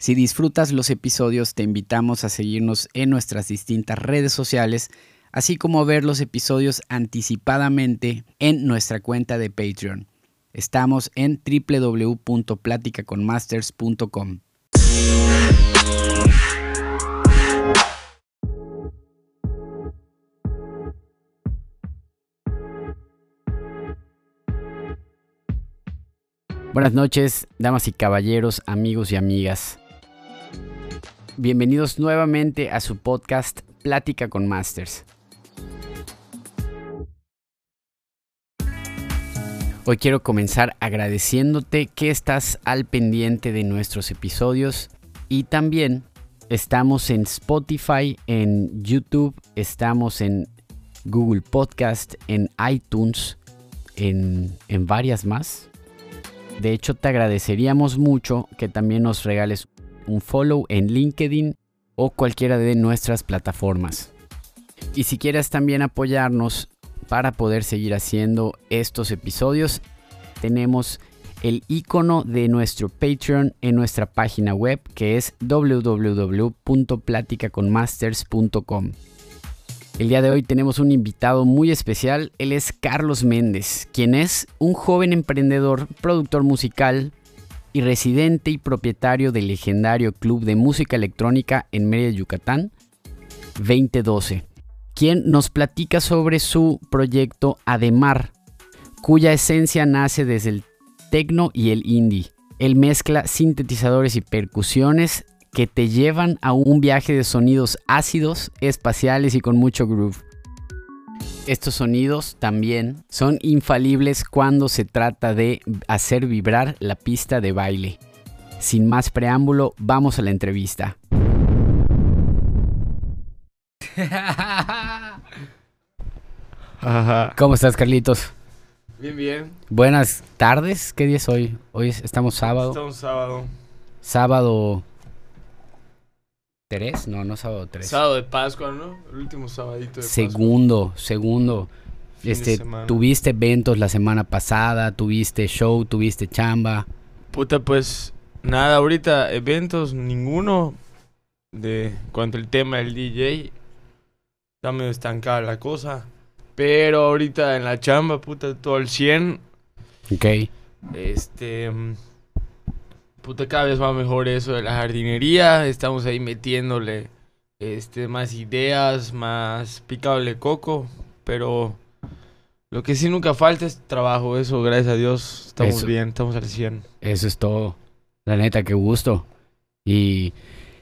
Si disfrutas los episodios, te invitamos a seguirnos en nuestras distintas redes sociales, así como a ver los episodios anticipadamente en nuestra cuenta de Patreon. Estamos en www.platicaconmasters.com. Buenas noches, damas y caballeros, amigos y amigas. Bienvenidos nuevamente a su podcast Plática con Masters. Hoy quiero comenzar agradeciéndote que estás al pendiente de nuestros episodios y también estamos en Spotify, en YouTube, estamos en Google Podcast, en iTunes, en, en varias más. De hecho, te agradeceríamos mucho que también nos regales un follow en LinkedIn o cualquiera de nuestras plataformas. Y si quieres también apoyarnos para poder seguir haciendo estos episodios, tenemos el icono de nuestro Patreon en nuestra página web que es www.platicaconmasters.com. El día de hoy tenemos un invitado muy especial, él es Carlos Méndez, quien es un joven emprendedor, productor musical, y residente y propietario del legendario Club de Música Electrónica en Mérida, Yucatán, 2012, quien nos platica sobre su proyecto Ademar, cuya esencia nace desde el techno y el indie. Él mezcla sintetizadores y percusiones que te llevan a un viaje de sonidos ácidos, espaciales y con mucho groove. Estos sonidos también son infalibles cuando se trata de hacer vibrar la pista de baile. Sin más preámbulo, vamos a la entrevista. ¿Cómo estás, Carlitos? Bien, bien. Buenas tardes. ¿Qué día es hoy? Hoy estamos sábado. Estamos sábado. Sábado 3, no, no sábado 3. Sábado de Pascua, ¿no? El último sabadito de Segundo, segundo. Fin de Este, tuviste eventos la semana pasada, tuviste show, tuviste chamba. Pascua. Puta, pues nada, ahorita eventos, ninguno. De cuanto al tema del DJ, está medio estancada la cosa. Pero ahorita en la chamba, puta, todo al 100. Ok. Este. Puta, cada vez va mejor eso de la jardinería. Estamos ahí metiéndole este, más ideas, más picado de coco. Pero lo que sí nunca falta es trabajo. Eso, gracias a Dios, estamos Eso. bien, estamos al 100. Eso es todo. La neta, qué gusto. Y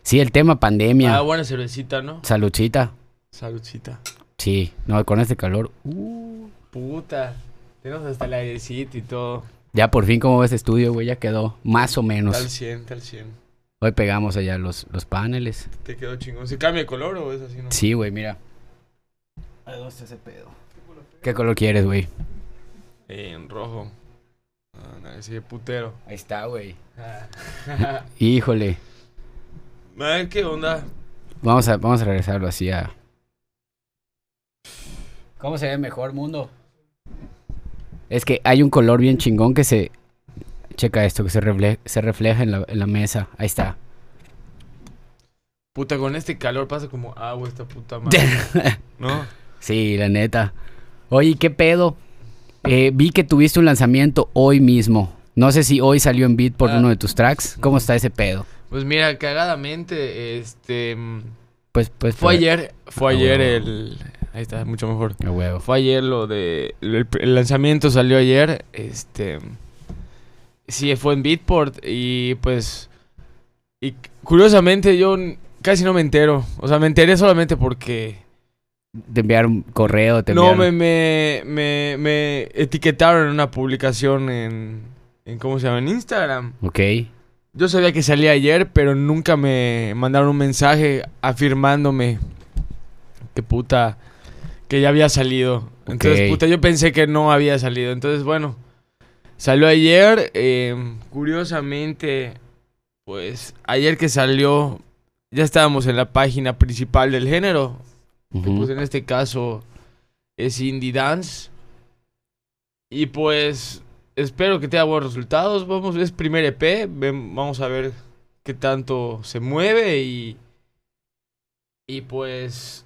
sí, el tema pandemia. Ah, buena cervecita, ¿no? Saludcita. Saludcita. Sí, no, con este calor. uh, Puta. Tenemos hasta el airecito y todo. Ya por fin, como ves estudio, güey, ya quedó más o menos. 100, está al 100. Hoy pegamos allá los, los paneles. Te quedó chingón. ¿Se cambia de color o es así, no? Sí, güey, mira. ¿A dónde está ese pedo? ¿Qué color quieres, güey? En rojo. Ah, ese putero. Ahí está, güey. Ah. Híjole. A ver qué onda. Vamos a, vamos a regresarlo así a. ¿Cómo se ve mejor, mundo? Es que hay un color bien chingón que se. Checa esto, que se, refle- se refleja en la, en la mesa. Ahí está. Puta, con este calor pasa como agua esta puta madre. ¿No? sí, la neta. Oye, ¿qué pedo? Eh, vi que tuviste un lanzamiento hoy mismo. No sé si hoy salió en beat por Ah. uno de tus tracks. ¿Cómo está ese pedo? Pues mira, cagadamente, este. Pues, pues. Fue ayer. Fue Ah, ayer el. Ahí está, mucho mejor. A huevo. Fue ayer lo de. El, el lanzamiento salió ayer. Este. Sí, fue en Beatport. Y pues. Y curiosamente yo casi no me entero. O sea, me enteré solamente porque. Te enviaron correo, te No, enviaron- me, me, me, me etiquetaron en una publicación en, en. ¿Cómo se llama? En Instagram. Ok. Yo sabía que salía ayer, pero nunca me mandaron un mensaje afirmándome que puta, que ya había salido. Entonces, puta, yo pensé que no había salido. Entonces, bueno, salió ayer. eh, curiosamente, pues, ayer que salió, ya estábamos en la página principal del género. que, Ujú. pues en este caso es Indie Dance. Y pues espero que tenga buenos resultados. Vamos, es primer EP. vamos a ver qué tanto se mueve y. Y pues.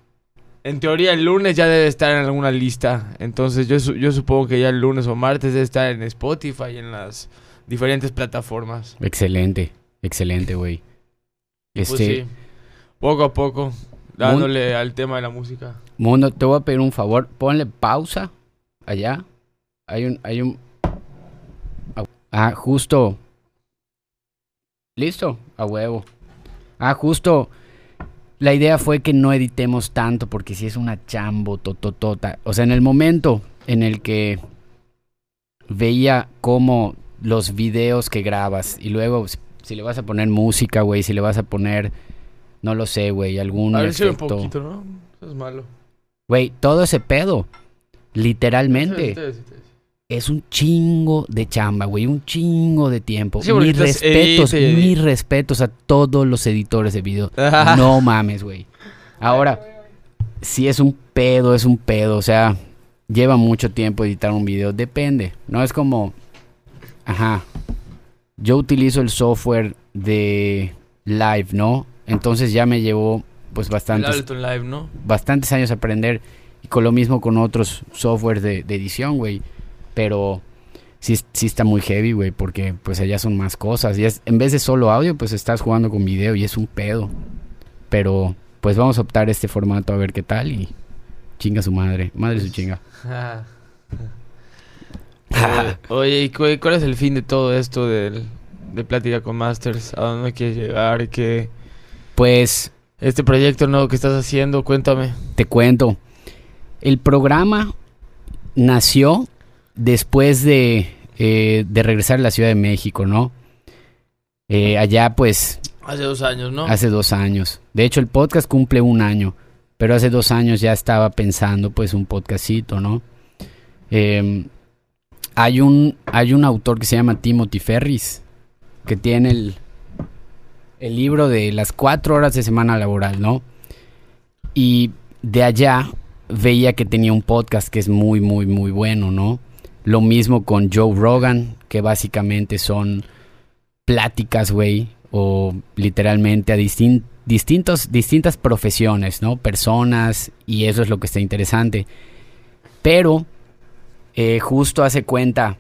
En teoría el lunes ya debe estar en alguna lista. Entonces yo, yo supongo que ya el lunes o martes debe estar en Spotify y en las diferentes plataformas. Excelente, excelente, güey. Pues Este, sí, poco a poco, dándole al tema de la música. Mundo, te voy a pedir un favor, ponle pausa allá. Hay un, hay un. Ah, justo. Listo, a huevo. Ah, justo. La idea fue que no editemos tanto porque si es una chambo tototota. O sea, en el momento en el que veía cómo los videos que grabas y luego si le vas a poner música, güey, si le vas a poner, no lo sé, güey, algún A ver si un poquito, ¿no? Eso es malo. Güey, todo ese pedo, literalmente, sí, sí. Es un chingo de chamba, güey, un chingo de tiempo. Sí, mis estás respetos, mis respetos a todos los editores de video. No mames, güey. Ahora, si es un pedo, es un pedo, o sea, lleva mucho tiempo editar un video, depende, no es como, ajá, yo utilizo el software de Live, ¿no? Entonces ya me llevó pues bastantes Live, ¿no? bastantes años aprender y con lo mismo con otros softwares de, de edición, güey. Pero sí, sí está muy heavy, güey, porque pues allá son más cosas. Y es, en vez de solo audio, pues estás jugando con video y es un pedo. Pero pues vamos a optar este formato a ver qué tal y chinga su madre. Madre su chinga. Eh, Oye, ¿y cu- cuál es el fin de todo esto del, de Plática con Masters? ¿A dónde quieres llegar? ¿Qué, Pues este proyecto nuevo que estás haciendo? Cuéntame. te cuento. El programa nació después de, eh, de regresar a la Ciudad de México, ¿no? Eh, allá pues Hace dos años, ¿no? Hace dos años. De hecho, el podcast cumple un año. Pero hace dos años ya estaba pensando, pues, un podcastito, ¿no? Eh, hay, un, hay un autor que se llama Timothy Ferris, que tiene el, el libro de las cuatro horas de semana laboral, ¿no? Y de allá veía que tenía un podcast que es muy, muy, muy bueno, ¿no? Lo mismo con Joe Rogan, que básicamente son pláticas, güey, o literalmente a distin- distintos, distintas profesiones, ¿no? Personas, y eso es lo que está interesante. Pero, eh, justo hace cuenta,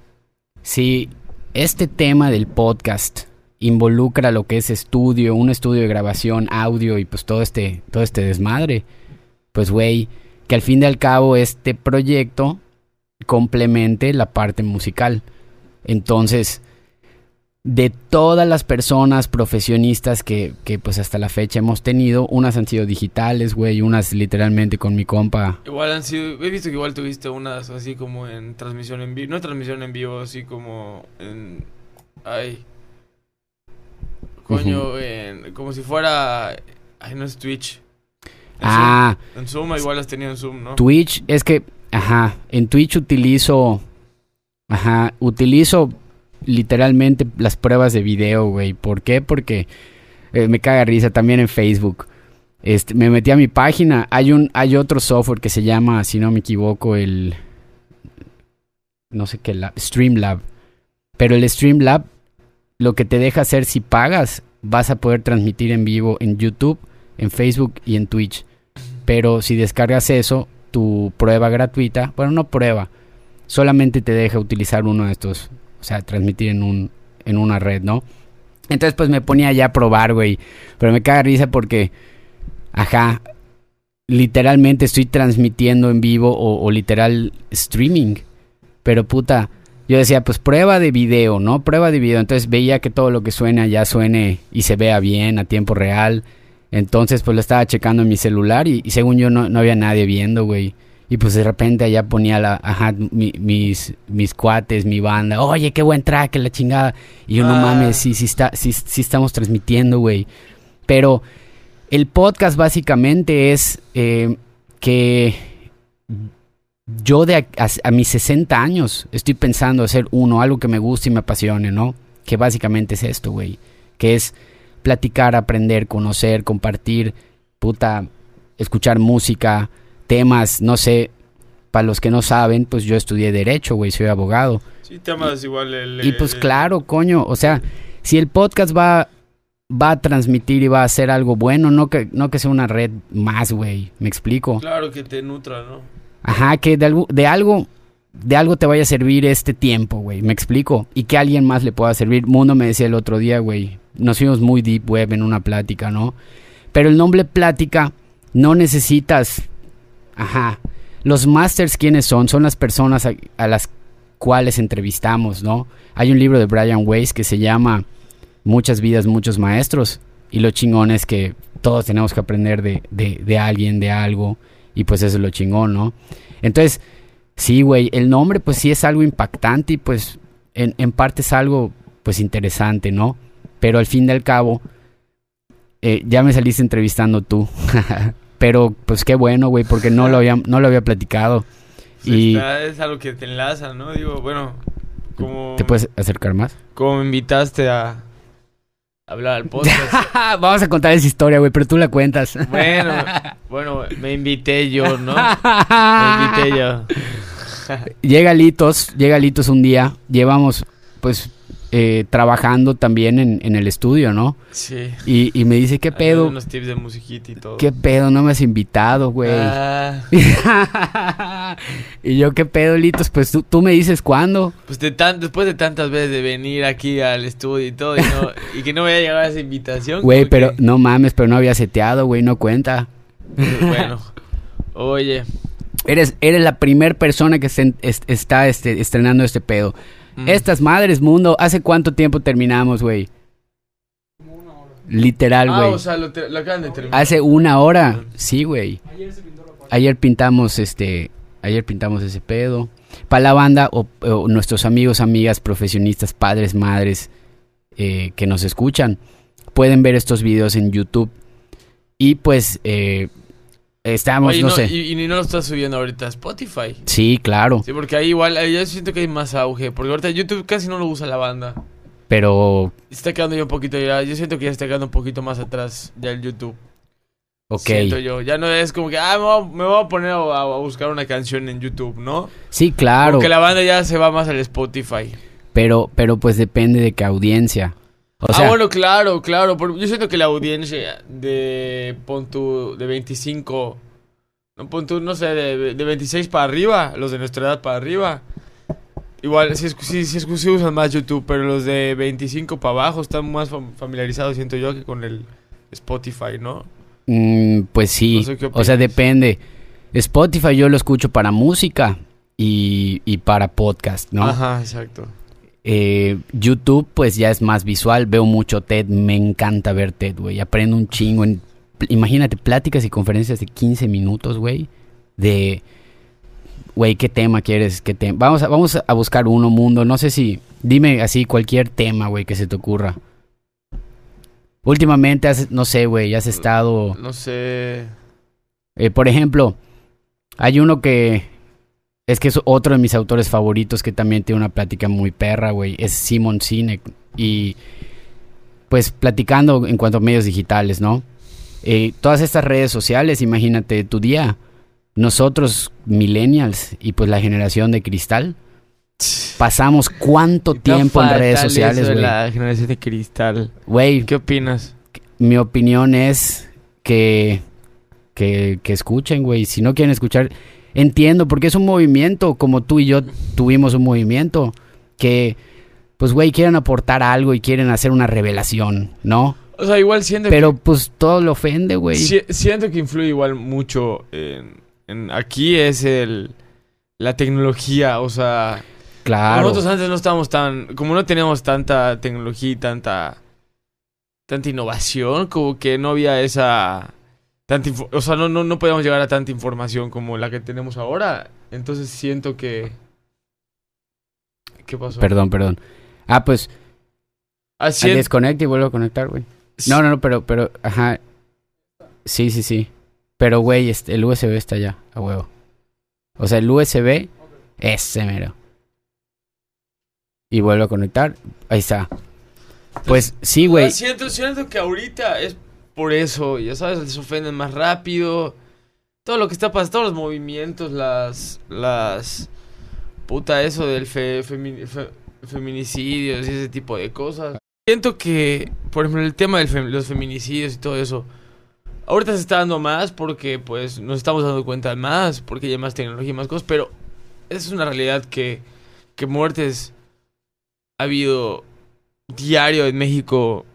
si este tema del podcast involucra lo que es estudio, un estudio de grabación, audio y pues todo este, todo este desmadre, pues güey, que al fin y al cabo este proyecto complemente la parte musical. Entonces, de todas las personas profesionistas que, que pues hasta la fecha hemos tenido, unas han sido digitales, güey, unas literalmente con mi compa. Igual han sido, he visto que igual tuviste unas así como en transmisión en vivo, no transmisión en vivo, así como en, ay, coño, en, como si fuera, ay, no es Twitch. En Ah, Zoom, en Zoom igual has tenido en Zoom, ¿no? Twitch, es que, ajá, en Twitch utilizo, ajá, utilizo literalmente las pruebas de video, güey. ¿Por qué? Porque eh, me caga risa también en Facebook. Este, me metí a mi página. Hay un, hay otro software que se llama, si no me equivoco, el, no sé qué, lab, Streamlab. Pero el Streamlab, lo que te deja hacer si pagas, vas a poder transmitir en vivo en YouTube, en Facebook y en Twitch. Pero si descargas eso, tu prueba gratuita, bueno, no prueba, solamente te deja utilizar uno de estos, o sea, transmitir en un en una red, ¿no? Entonces pues me ponía ya a probar, güey, pero me caga risa porque ajá, literalmente estoy transmitiendo en vivo o, o literal streaming. Pero puta, yo decía, pues prueba de video, ¿no? Prueba de video. Entonces veía que todo lo que suena ya suene y se vea bien a tiempo real. Entonces, pues lo estaba checando en mi celular y, y según yo no, no había nadie viendo, güey. Y pues de repente allá ponía la, ajá, mi- mis, mis cuates, mi banda. Oye, qué buen track, la chingada. Y yo, no Ah. mames, sí, sí, está, sí, sí estamos transmitiendo, güey. Pero el podcast básicamente es eh, que yo de a, a- a mis 60 años estoy pensando hacer uno, algo que me guste y me apasione, ¿no? Que básicamente es esto, güey. Que es platicar, aprender, conocer, compartir, puta, escuchar música, temas, no sé. Para los que no saben, pues yo estudié Derecho, güey, soy abogado. Sí, temas igual el... Y pues el- claro, coño, o sea, si el podcast va va a transmitir y va a hacer algo bueno, no que, no que sea una red más, güey. ¿Me explico? Claro que te nutra, ¿no? Ajá, que de algo, de algo, de algo te vaya a servir este tiempo, güey. ¿Me explico? Y que a alguien más le pueda servir. Mundo me decía el otro día, güey. Nos fuimos muy deep web en una plática, ¿no? Pero el nombre plática no necesitas. Ajá. Los masters, ¿quiénes son? Son las personas a, las cuales entrevistamos, ¿no? Hay un libro de Brian Weiss que se llama Muchas vidas, muchos maestros. Y lo chingón es que todos tenemos que aprender de, de, de alguien, de algo. Y pues eso es lo chingón, ¿no? Entonces, sí, güey, el nombre pues sí es algo impactante y pues en, en parte es algo pues interesante, ¿no? Pero al fin y al cabo, eh, ya me saliste entrevistando tú. Pero pues qué bueno, güey, porque no lo había, no lo había platicado. Sí, y está- es algo que te enlaza, ¿no? Digo, bueno, como, ¿te puedes acercar más? como me invitaste a hablar al podcast. Vamos a contar esa historia, güey, pero tú la cuentas. bueno, bueno, me invité yo, ¿no? Me invité yo. llega Litos, llega Litos un día, llevamos pues eh, trabajando también en, en el estudio, ¿no? Sí. Y, y me dice, ¿qué pedo? Unos tips de musiquita y todo. ¿Qué pedo? No me has invitado, güey. Ah, y yo, ¿qué pedo, Litos? Pues tú, tú me dices cuándo. pues de tan, después de tantas veces de venir aquí al estudio y todo, y, no- y que no me haya llegado esa invitación. Güey, pero que- no mames, pero no había seteado, güey, no cuenta. Bueno, oye. Eres, eres la primer persona que está este, estrenando este pedo. Mm, Estas madres, mundo, ¿hace cuánto tiempo terminamos, güey? Literal, Ah, güey. o sea, lo, te- lo acaban de terminar. Hace una hora, sí, güey. Ayer pintamos este, ayer pintamos ese pedo. Para la banda o, o nuestros amigos, amigas, profesionistas, padres, madres eh, que nos escuchan, pueden ver estos videos en YouTube. Y pues eh, estamos, Oye, no, no, sé. y, y no lo estás subiendo ahorita a Spotify. Sí, claro. Sí, porque ahí igual, ahí yo siento que hay más auge. Porque ahorita YouTube casi no lo usa la banda. Pero, Está quedando ya un poquito ya. Yo siento que ya está quedando un poquito más atrás ya el YouTube. ok. Siento yo. Ya no es como que, ah, me voy a, me voy a poner a, a buscar una canción en YouTube, ¿no? Sí, claro. Porque la banda ya se va más al Spotify. Pero, pero pues depende de qué audiencia. O sea, ah, bueno, claro, claro. yo siento que la audiencia de, pon tú, de 25, no, pon tú, no sé, de, de 26 para arriba, los de nuestra edad para arriba. Igual, sí, sí, sí usan más YouTube, pero los de 25 para abajo están más fam- familiarizados, siento yo, que con el Spotify, ¿no? mm, pues sí. No sé qué o sea, depende. Spotify yo lo escucho para música y, y para podcast, ¿no? Ajá, exacto. Eh, YouTube pues ya es más visual. Veo mucho TED. Me encanta ver TED, güey. Aprendo un chingo. En, imagínate, pláticas y conferencias de 15 minutos, güey. De... Güey, ¿qué tema quieres? ¿Qué tema? Vamos a, vamos a buscar uno, mundo. No sé si... Dime así cualquier tema, güey, que se te ocurra. Últimamente, has, no sé, güey, has estado... No sé. Eh, por ejemplo, hay uno que es que es otro de mis autores favoritos que también tiene una plática muy perra, güey. Es Simon Sinek. Y pues platicando en cuanto a medios digitales, ¿no? Eh, todas estas redes sociales, imagínate tu día. Nosotros, millennials, y pues la generación de cristal, pasamos cuánto tiempo en redes sociales, güey. La generación de cristal. Güey, ¿Qué opinas? mi opinión es que, que, que escuchen, güey. Si no quieren escuchar, entiendo, porque es un movimiento, como tú y yo tuvimos un movimiento, que, pues, güey, quieren aportar algo y quieren hacer una revelación, ¿no? O sea, igual siento Pero, pues, todo lo ofende, güey. Si- siento que influye igual mucho en, en- aquí es el la tecnología, o sea, Claro. nosotros antes no estábamos tan como no teníamos tanta tecnología y tanta tanta innovación, como que no había esa tanta o sea, no, no no podíamos llegar a tanta información como la que tenemos ahora. Entonces siento que ¿Qué pasó? Perdón, perdón. Ah, pues, Así desconecta y vuelvo a conectar, güey. No, no, no, pero, pero, ajá. Sí, sí, sí. Pero, güey, este, el USB está allá, a huevo. O sea, el USB, ese mero. Y vuelvo a conectar. Ahí está. Pues sí, güey. Ah, Siento, siento que ahorita es por eso, ya sabes, les ofenden más rápido. Todo lo que está pasando, todos los movimientos, las. las. puta, eso del fe, femini- fe- feminicidios y ese tipo de cosas. siento que, por ejemplo, el tema de los feminicidios y todo eso, ahorita se está dando más porque pues nos estamos dando cuenta más, porque hay más tecnología y más cosas, pero es una realidad que, que muertes ha habido diario en México,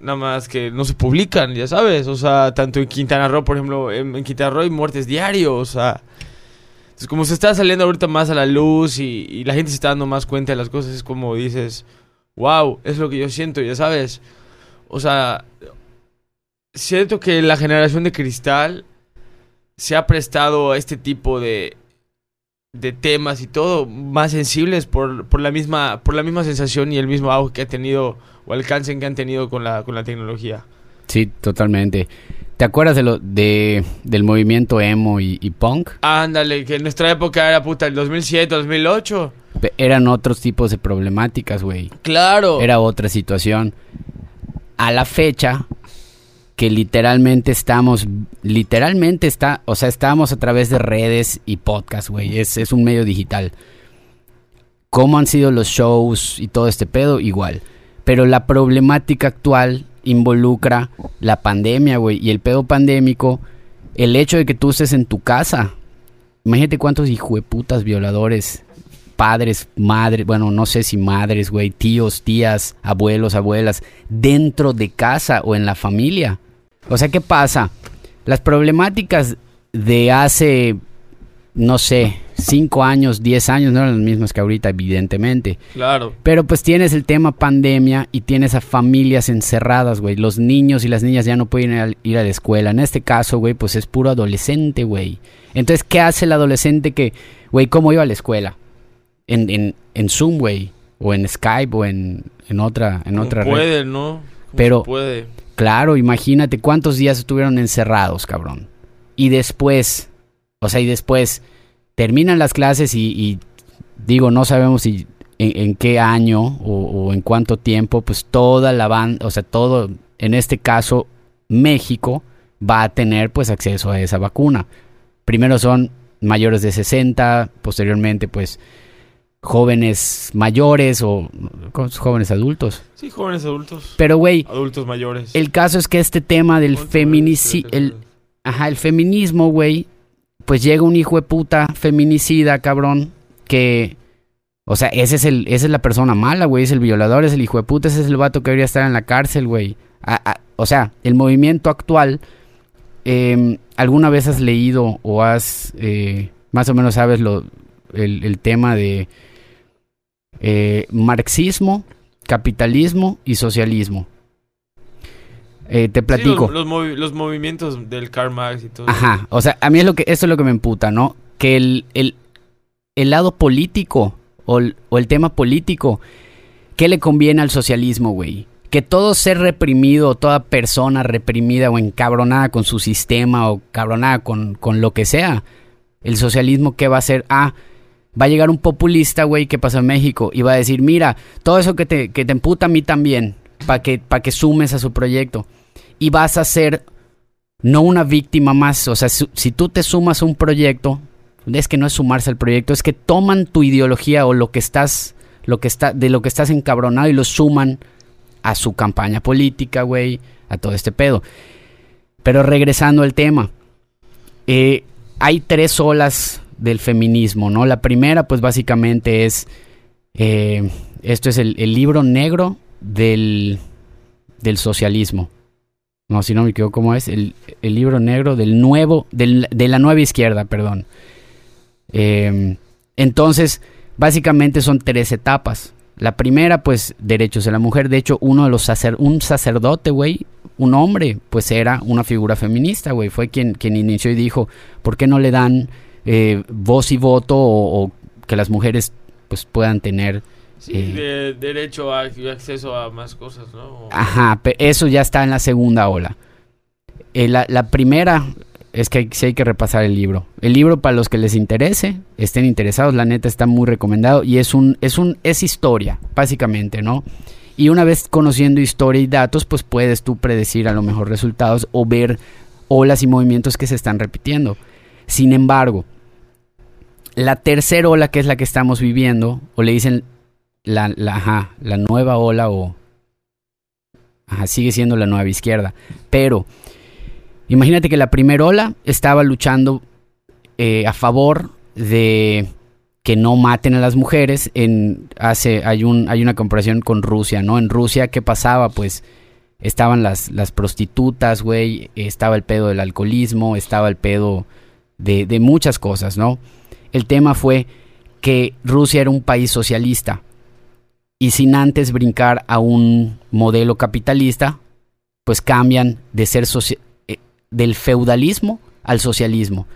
nada más que no se publican, ya sabes, o sea, tanto en Quintana Roo, por ejemplo, en, Quintana Roo hay muertes diarios, o sea, como se está saliendo ahorita más a la luz y la gente se está dando más cuenta de las cosas, es como dices wow, es lo que yo siento, ya sabes. O sea, siento que la generación de cristal se ha prestado a este tipo de, de temas y todo más sensibles por, por, la misma, por la misma sensación y el mismo auge que ha tenido o alcance que han tenido con la, con la tecnología. Sí, totalmente. ¿Te acuerdas de lo de, del movimiento emo y, y punk? Ándale, que en nuestra época era puta el 2007, 2008 eran otros tipos de problemáticas, güey. Claro. Era otra situación. A la fecha, que literalmente estamos, literalmente está, o sea, estamos a través de redes y podcast, güey. Es, es un medio digital. ¿Cómo han sido los shows y todo este pedo? Igual. Pero la problemática actual involucra la pandemia, güey. Y el pedo pandémico, el hecho de que tú estés en tu casa. Imagínate cuántos hijueputas violadores padres, madres, bueno, no sé si madres, güey, tíos, tías, abuelos, abuelas, dentro de casa o en la familia. O sea, ¿qué pasa? Las problemáticas de hace, no sé, cinco años, diez años no eran las mismas que ahorita, evidentemente. Claro. Pero pues tienes el tema pandemia y tienes a familias encerradas, güey. Los niños y las niñas ya no pueden ir a, ir a la escuela. En este caso, güey, pues es puro adolescente, güey. Entonces, ¿qué hace el adolescente que, güey, cómo iba a la escuela? en, en, en Zoom, güey, o en Skype, o en, en otra, en otra puede, ¿no? Pero, puede. claro, imagínate cuántos días estuvieron encerrados, cabrón. Y después, o sea, y después terminan las clases y, digo, no sabemos si en, qué año o, o, en cuánto tiempo, pues toda la banda, o sea, todo, en este caso, México va a tener pues acceso a esa vacuna. Primero son mayores de 60, posteriormente pues jóvenes mayores o jóvenes adultos. Sí, jóvenes adultos. Pero, güey. Adultos mayores. El caso es que este tema del feminicidio. El, ajá, el feminismo, güey. Pues llega un hijo de puta feminicida, cabrón. Que. O sea, ese es el, esa es la persona mala, güey. Es el violador, es el hijo de puta. Ese es el vato que debería estar en la cárcel, güey. o sea, el movimiento actual. Em, ¿Alguna vez has leído o has. Eh, más o menos sabes lo, el tema de eh, marxismo, capitalismo y socialismo. Eh, te platico. los, movimientos del Karl Marx y todo. Ajá, o sea, a mí es lo que, esto es lo que me emputa, ¿no? Que el, el, el lado político o el, o el, tema político, ¿qué le conviene al socialismo, güey? Que todo ser reprimido, toda persona reprimida o encabronada con su sistema o cabronada con, con lo que sea, el socialismo, ¿qué va a hacer? Ah, va a llegar un populista, güey, que pasa en México y va a decir, mira, todo eso que te, que te emputa a mí también, para que, que sumes a su proyecto. Y vas a ser no una víctima más. O sea, si, tú te sumas a un proyecto, es que no es sumarse al proyecto, es que toman tu ideología o lo que estás, lo que está, de lo que estás encabronado y lo suman a su campaña política, güey, a todo este pedo. Pero regresando al tema, eh, hay tres olas del feminismo, ¿no? La primera, pues básicamente es, eh, esto es el, libro negro del, del socialismo. No, si no me equivoco, ¿cómo es? El, libro negro del nuevo, del, de la nueva izquierda, perdón. Eh, entonces, básicamente son tres etapas. La primera, pues, derechos de la mujer. De hecho, uno de los sacer un sacerdote, güey, un hombre, pues era una figura feminista, güey. Fue quien, quien inició y dijo, ¿por qué no le dan eh, voz y voto o, que las mujeres pues puedan tener eh, derecho a acceso a más cosas, ¿no? Ajá, eso ya está en la segunda ola. Eh, la, primera es que sí hay que repasar el libro. El libro para los que les interese, estén interesados, la neta está muy recomendado y es un es un es historia, básicamente, ¿no? Y una vez conociendo historia y datos, pues puedes tú predecir a lo mejor resultados o ver olas y movimientos que se están repitiendo. Sin embargo, la tercera ola, que es la que estamos viviendo, o le dicen la, la, nueva ola o Ajá, sigue siendo la nueva izquierda. Pero imagínate que la primera ola estaba luchando eh, a favor de que no maten a las mujeres. En, hace, hay, un, hay una comparación con Rusia, ¿no? En Rusia, ¿qué pasaba? Pues estaban las, las prostitutas, güey, estaba el pedo del alcoholismo, estaba el pedo de, de muchas cosas, ¿no? El tema fue que Rusia era un país socialista y sin antes brincar a un modelo capitalista, pues cambian de ser eh, del feudalismo al socialismo.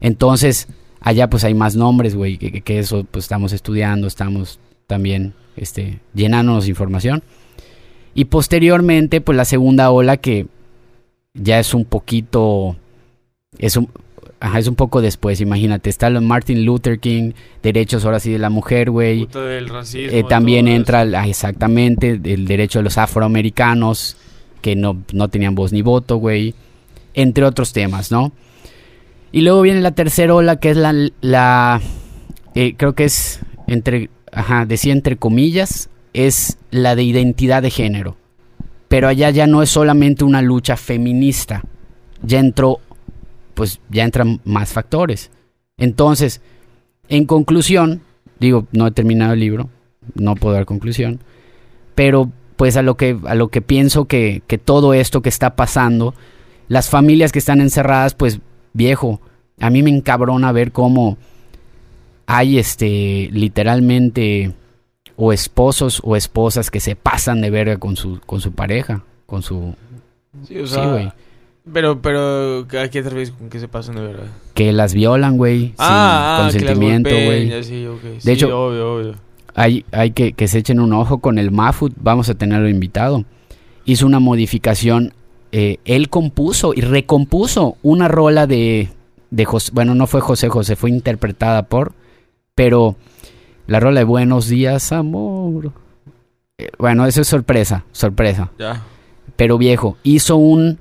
Entonces, allá pues hay más nombres, güey, que, eso pues estamos estudiando, estamos también este, llenándonos de información. Y posteriormente, pues la segunda ola que ya es un poquito, es un, Ajá, es un poco después, imagínate. Está Martin Luther King, derechos ahora sí de la mujer, güey. Eh, también entra, ah, exactamente, el derecho de los afroamericanos, que no, no tenían voz ni voto, güey. Entre otros temas, ¿no? Y luego viene la tercera ola, que es la, la eh, creo que es entre, ajá, decía entre comillas, es la de identidad de género. Pero allá ya no es solamente una lucha feminista, ya entró pues ya entran más factores. Entonces, en conclusión, digo, no he terminado el libro, no puedo dar conclusión, pero pues a lo que, a lo que pienso que, que todo esto que está pasando, las familias que están encerradas, pues viejo, a mí me encabrona ver cómo hay este literalmente o esposos o esposas que se pasan de verga con su, con su pareja, con su... Sí, o sea, pero, pero, ¿a qué te refieres con que se pasan de verdad? Que las violan, güey. Ah, sin consentimiento, güey. de hecho, obvio, obvio. Hay, hay que, que se echen un ojo con el Mafut. Vamos a tenerlo invitado. Hizo una modificación. Eh, él compuso y recompuso una rola de, de José. Bueno, no fue José José, fue interpretada por. Pero la rola de Buenos días, amor. Eh, bueno, eso es sorpresa, sorpresa. Ya. Pero viejo, hizo un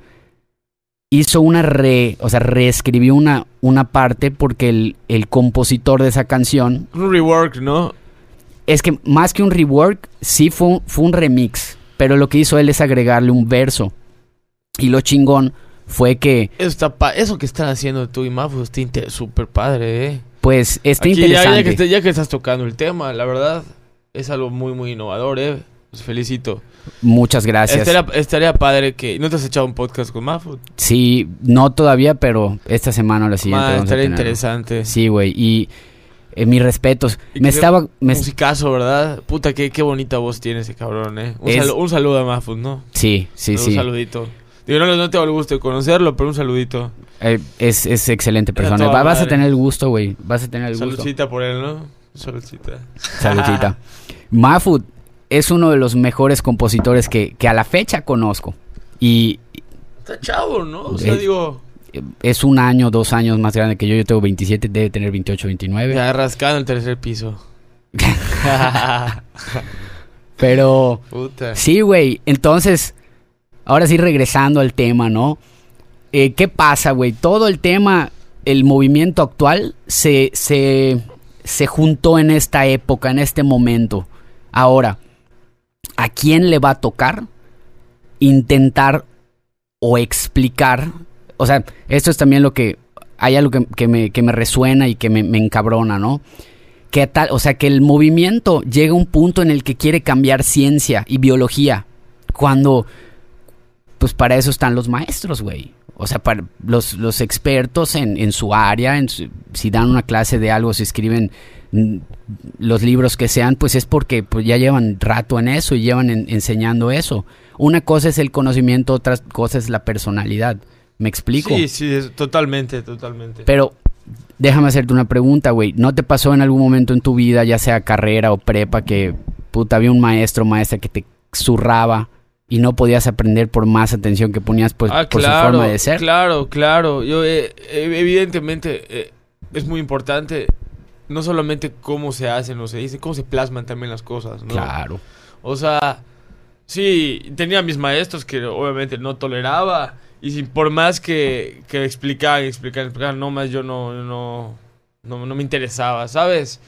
hizo una re, o sea, reescribió una, una parte porque el, el compositor de esa canción... Un rework, ¿no? Es que más que un rework, sí fue, fue un remix, pero lo que hizo él es agregarle un verso. Y lo chingón fue que... Eso, está eso que están haciendo tú y Mafu está súper padre, ¿eh? Pues está interesante. Ya, que, ya que estás tocando el tema, la verdad, es algo muy, muy innovador, ¿eh? Felicito. Muchas gracias. Estaría, padre que... ¿No te has echado un podcast con Mafut? Sí, no todavía, pero esta semana o la siguiente. estaría interesante. Sí, güey. Y eh, mis respetos. Me estaba... Me... Musicazo, ¿verdad? Puta, qué, qué bonita voz tiene ese cabrón, ¿eh? Un, saludo a Mafut, ¿no? Sí, sí, sí. Un saludito. Digo, no, no tengo el gusto de conocerlo, pero un saludito. Eh, es, es excelente persona. vas a tener el gusto, güey. Vas a tener el gusto. Saludcita por él, ¿no? Saludcita. Saludcita. Mafut, es uno de los mejores compositores que, a la fecha conozco. Y. Está chavo, ¿no? O sea, digo. Es un año, dos años más grande que yo. Yo tengo 27, debe tener 28, 29. Ya rascado el tercer piso. Pero. Puta. Sí, güey. Entonces, ahora sí regresando al tema, ¿no? Eh, ¿Qué pasa, güey? Todo el tema, el movimiento actual se, se, se juntó en esta época, en este momento. Ahora, a quién le va a tocar intentar o explicar. O sea, esto es también lo que. Hay algo que, me, que me, resuena y que me, encabrona, ¿no? Que tal, o sea, que el movimiento llega a un punto en el que quiere cambiar ciencia y biología. Cuando. Pues para eso están los maestros, güey. O sea, para los, los expertos en, en su área, si dan una clase de algo, si escriben los libros que sean, pues es porque pues, ya llevan rato en eso y llevan enseñando eso. Una cosa es el conocimiento, otra cosa es la personalidad. ¿Me explico? Sí, sí, totalmente, totalmente. Pero déjame hacerte una pregunta, güey. ¿No te pasó en algún momento en tu vida, ya sea carrera o prepa, que puta, había un maestro o maestra que te zurraba y no podías aprender por más atención que ponías pues, ah, por su forma de ser? Claro, claro. Yo, eh, evidentemente, eh, es muy importante no solamente cómo se hacen o se dicen, cómo se plasman también las cosas, ¿no? Claro. O sea, sí, tenía mis maestros que obviamente no toleraba y si por más que, que explicaban, explicaban, explicaban, no más yo no, no, no, no me interesaba, ¿sabes?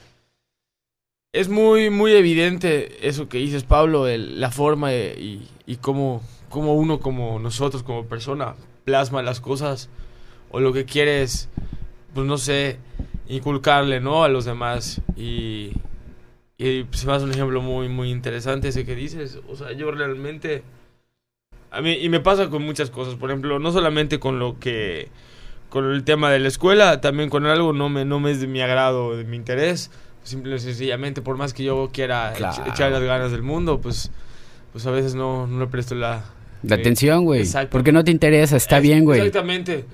Es muy, muy evidente eso que dices, Pablo, la forma y, y cómo, cómo uno como nosotros como persona plasma las cosas o lo que quieres, pues no sé, inculcarle, ¿no? A los demás y, y se me hace un ejemplo muy, muy interesante ese que dices. O sea, yo realmente... A mí, y me pasa con muchas cosas, por ejemplo, no solamente con lo que... Con el tema de la escuela, también con algo no me, no me es de mi agrado, de mi interés. Simple y sencillamente, por más que yo quiera Claro. echar las ganas del mundo, pues, pues a veces no, no le presto la... La eh, atención, güey. exacto. Porque no te interesa, está es- bien, güey. Exactamente.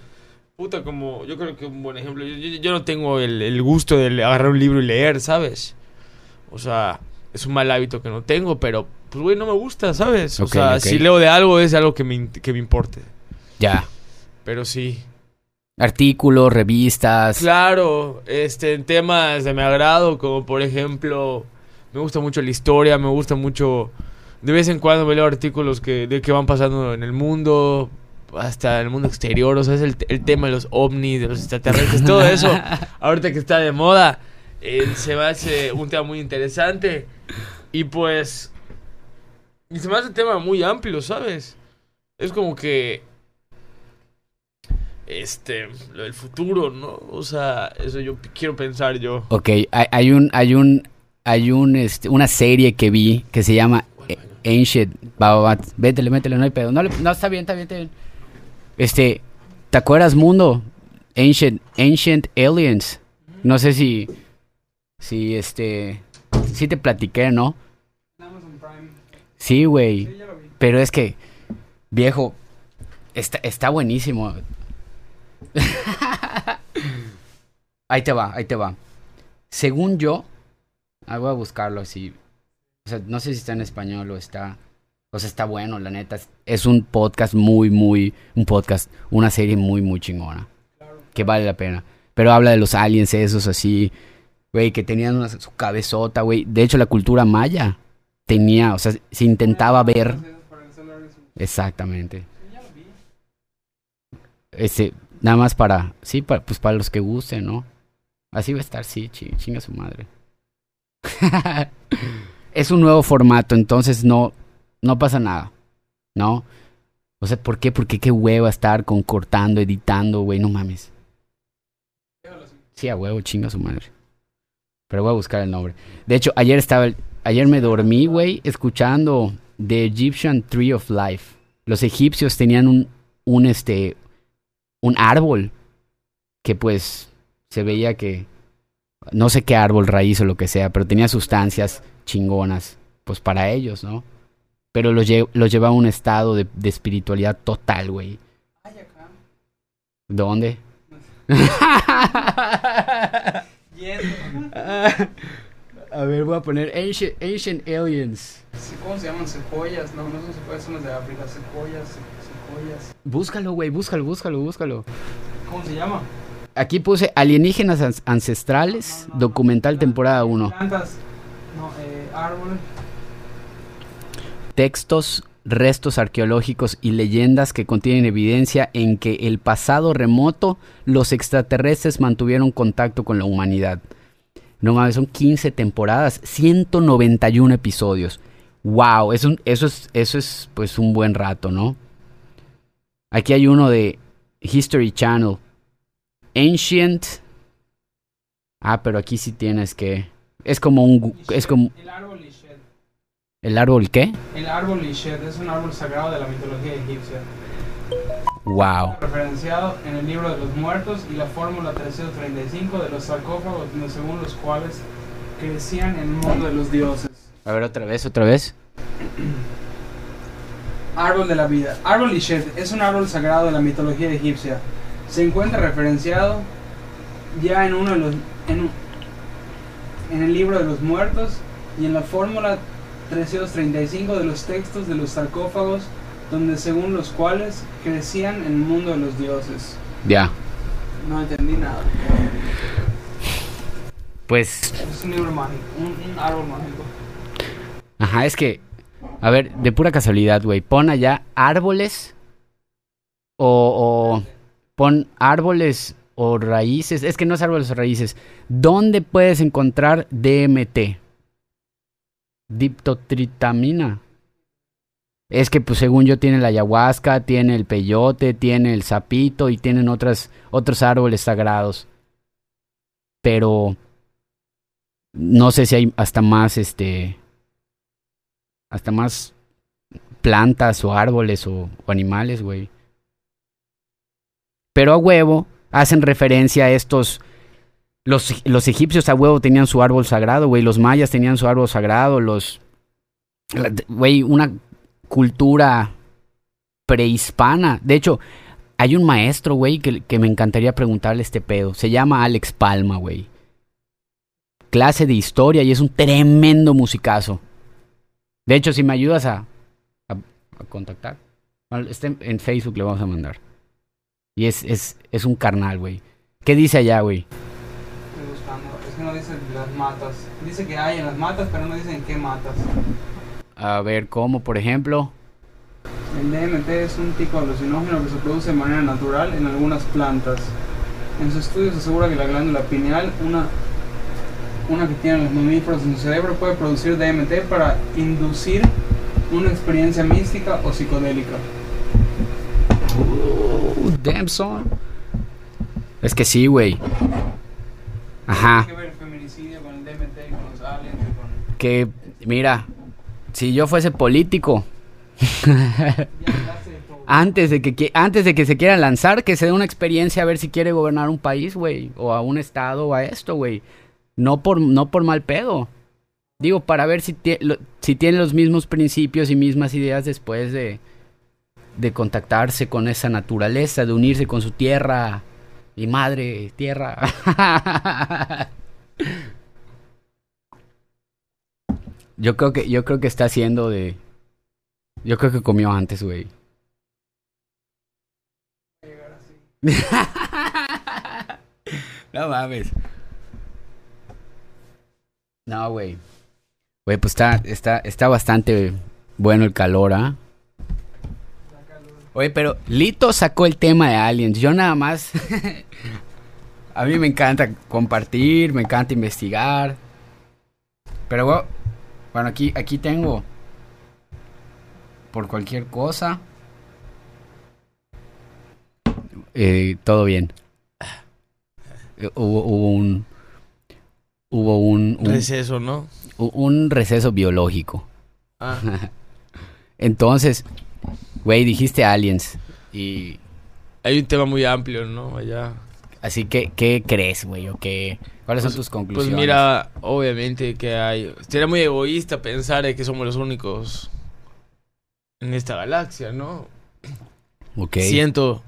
Puta, como yo creo que un buen ejemplo. Yo, yo- yo no tengo el, el gusto de agarrar un libro y leer, ¿sabes? O sea, es un mal hábito que no tengo, pero pues, güey, no me gusta, ¿sabes? O Ok, sea, ok. si leo de algo es algo que me, que me importe. Ya. Pero sí. Artículos, revistas. Claro, este, en temas de mi agrado, como por ejemplo, me gusta mucho la historia, me gusta mucho. De vez en cuando me leo artículos que, de qué van pasando en el mundo, hasta el mundo exterior, o sea, es el, el tema de los ovnis, de los extraterrestres, todo eso, ahorita que está de moda, eh, se me hace un tema muy interesante. Y pues. Y se me hace un tema muy amplio, ¿sabes? Es como que este, lo del futuro, ¿no? O sea, eso yo quiero pensar yo. Ok, hay, hay un, hay un, hay un, este, una serie que vi que se llama eh, Ancient. Va, va, va, Vétele, métele, no hay pedo. No, le- no, está bien, está bien, está bien. Este, ¿te acuerdas, mundo? Ancient, Ancient Aliens. No sé si, si, este, si te platiqué, ¿no? Amazon Prime. Sí, güey. Sí. Pero es que, viejo, está, está buenísimo. ahí te va, ahí te va. Según yo, ah, voy a buscarlo así. O sea, no sé si está en español o está. O sea, está bueno, la neta. Es, un podcast muy, muy. Un podcast, una serie muy, muy chingona. Que vale la pena. Pero habla de los aliens, esos así. Güey, que tenían una, su cabezota, güey. De hecho, la cultura maya tenía. O sea, se intentaba ver. Exactamente. Este, nada más para, sí, para, pues para los que gusten, ¿no? Así va a estar, sí, chi- chinga su madre. es un nuevo formato, entonces no, no pasa nada, ¿no? O sea, ¿por qué? Porque qué hueva estar con cortando, editando, güey, no mames. Sí, a huevo, chinga su madre. Pero voy a buscar el nombre. De hecho, ayer estaba, el- ayer me dormí, güey, escuchando The Egyptian Tree of Life. Los egipcios tenían un, un, este, un árbol que pues se veía que, no sé qué árbol, raíz o lo que sea, pero tenía sustancias chingonas, pues para ellos, ¿no? Pero los, lle- los llevaba a un estado de, de espiritualidad total, güey. ¿Dónde? A ver, voy a poner Ancient, Ancient Aliens. ¿Cómo se llaman? Secuoyas. No, no son secuoyas, son las de África. Secuoyas, se- secuoyas. Búscalo, güey, búscalo, búscalo, búscalo. ¿Cómo se llama? Aquí puse Alienígenas An- Ancestrales, No, no, no. documental temporada 1. Plantas. No, eh, árbol. Textos, restos arqueológicos y leyendas que contienen evidencia en que el pasado remoto los extraterrestres mantuvieron contacto con la humanidad. No mames, son 15 temporadas, 191 episodios. Wow, eso, eso es eso es pues un buen rato, ¿no? Aquí hay uno de History Channel. Ancient Ah, pero aquí sí tienes que es como un es como. El árbol ¿qué? El árbol Lishet es un árbol sagrado de la mitología egipcia. Wow. Referenciado en el libro de los muertos y la fórmula 335 de los sarcófagos, según los cuales crecían en el mundo de los dioses. A ver otra vez, otra vez. Árbol de la vida. Árbol Lishet es un árbol sagrado de la mitología egipcia. Se encuentra referenciado ya en uno de los en, en el libro de los muertos y en la fórmula 335 de los textos de los sarcófagos, donde según los cuales crecían en el mundo de los dioses. Ya. No entendí nada. Pues, Es un libro mágico, un, un árbol mágico. ajá, es que, a ver, de pura casualidad, güey, pon allá árboles o, o pon árboles o raíces, es que no es árboles o raíces. ¿Dónde puedes encontrar DMT? Diptotritamina. es que pues según yo tiene la ayahuasca, tiene el peyote, tiene el sapito y tienen otras, otros árboles sagrados. Pero no sé si hay hasta más, este, hasta más plantas o árboles o, o animales, güey. Pero a huevo hacen referencia a estos los, los egipcios a huevo tenían su árbol sagrado, güey. Los mayas tenían su árbol sagrado. Los. Güey, una cultura prehispana. De hecho, hay un maestro, güey, que, que, me encantaría preguntarle este pedo. Se llama Alex Palma, güey. Clase de historia y es un tremendo musicazo. De hecho, si me ayudas a, a, contactar, este en Facebook le vamos a mandar. Y es, es, es un carnal, güey. ¿Qué dice allá, güey? No dice las matas. Dice que hay en las matas, pero no dice en qué matas. A ver, ¿cómo, por ejemplo? El DMT es un tipo de alucinógeno que se produce de manera natural en algunas plantas. En su estudio se asegura que la glándula pineal, una, una que tienen los mamíferos en su cerebro, puede producir DMT para inducir una experiencia mística o psicodélica. Damn son. Es que sí, güey. Ajá. Que, mira, si yo fuese político, antes de que antes de que se quiera lanzar, que se dé una experiencia a ver si quiere gobernar un país, güey, o a un estado o a esto, güey. No por no por mal pedo. Digo, para ver si, si tiene los mismos principios y mismas ideas después de, de contactarse con esa naturaleza, de unirse con su tierra y madre tierra. Yo creo que, yo creo que está haciendo de. Yo creo que comió antes, güey. no mames. No, güey. Güey, pues está, está, está bastante bueno el calor, ¿ah? Oye, pero Lito sacó el tema de aliens. Yo nada más. a mí me encanta compartir, me encanta investigar. Pero, bueno, bueno, aquí, aquí tengo. Por cualquier cosa. Eh, todo bien. Eh, hubo, hubo un. Hubo un, un, Receso, ¿no? Un receso biológico. Ah. Entonces, güey, dijiste aliens. Y. Hay un tema muy amplio, ¿no? Allá. Así que, ¿qué crees, güey? ¿O qué, ¿Cuáles son pues, tus conclusiones? Pues mira, obviamente que hay... Sería muy egoísta pensar que somos los únicos en esta galaxia, ¿no? Ok. Siento...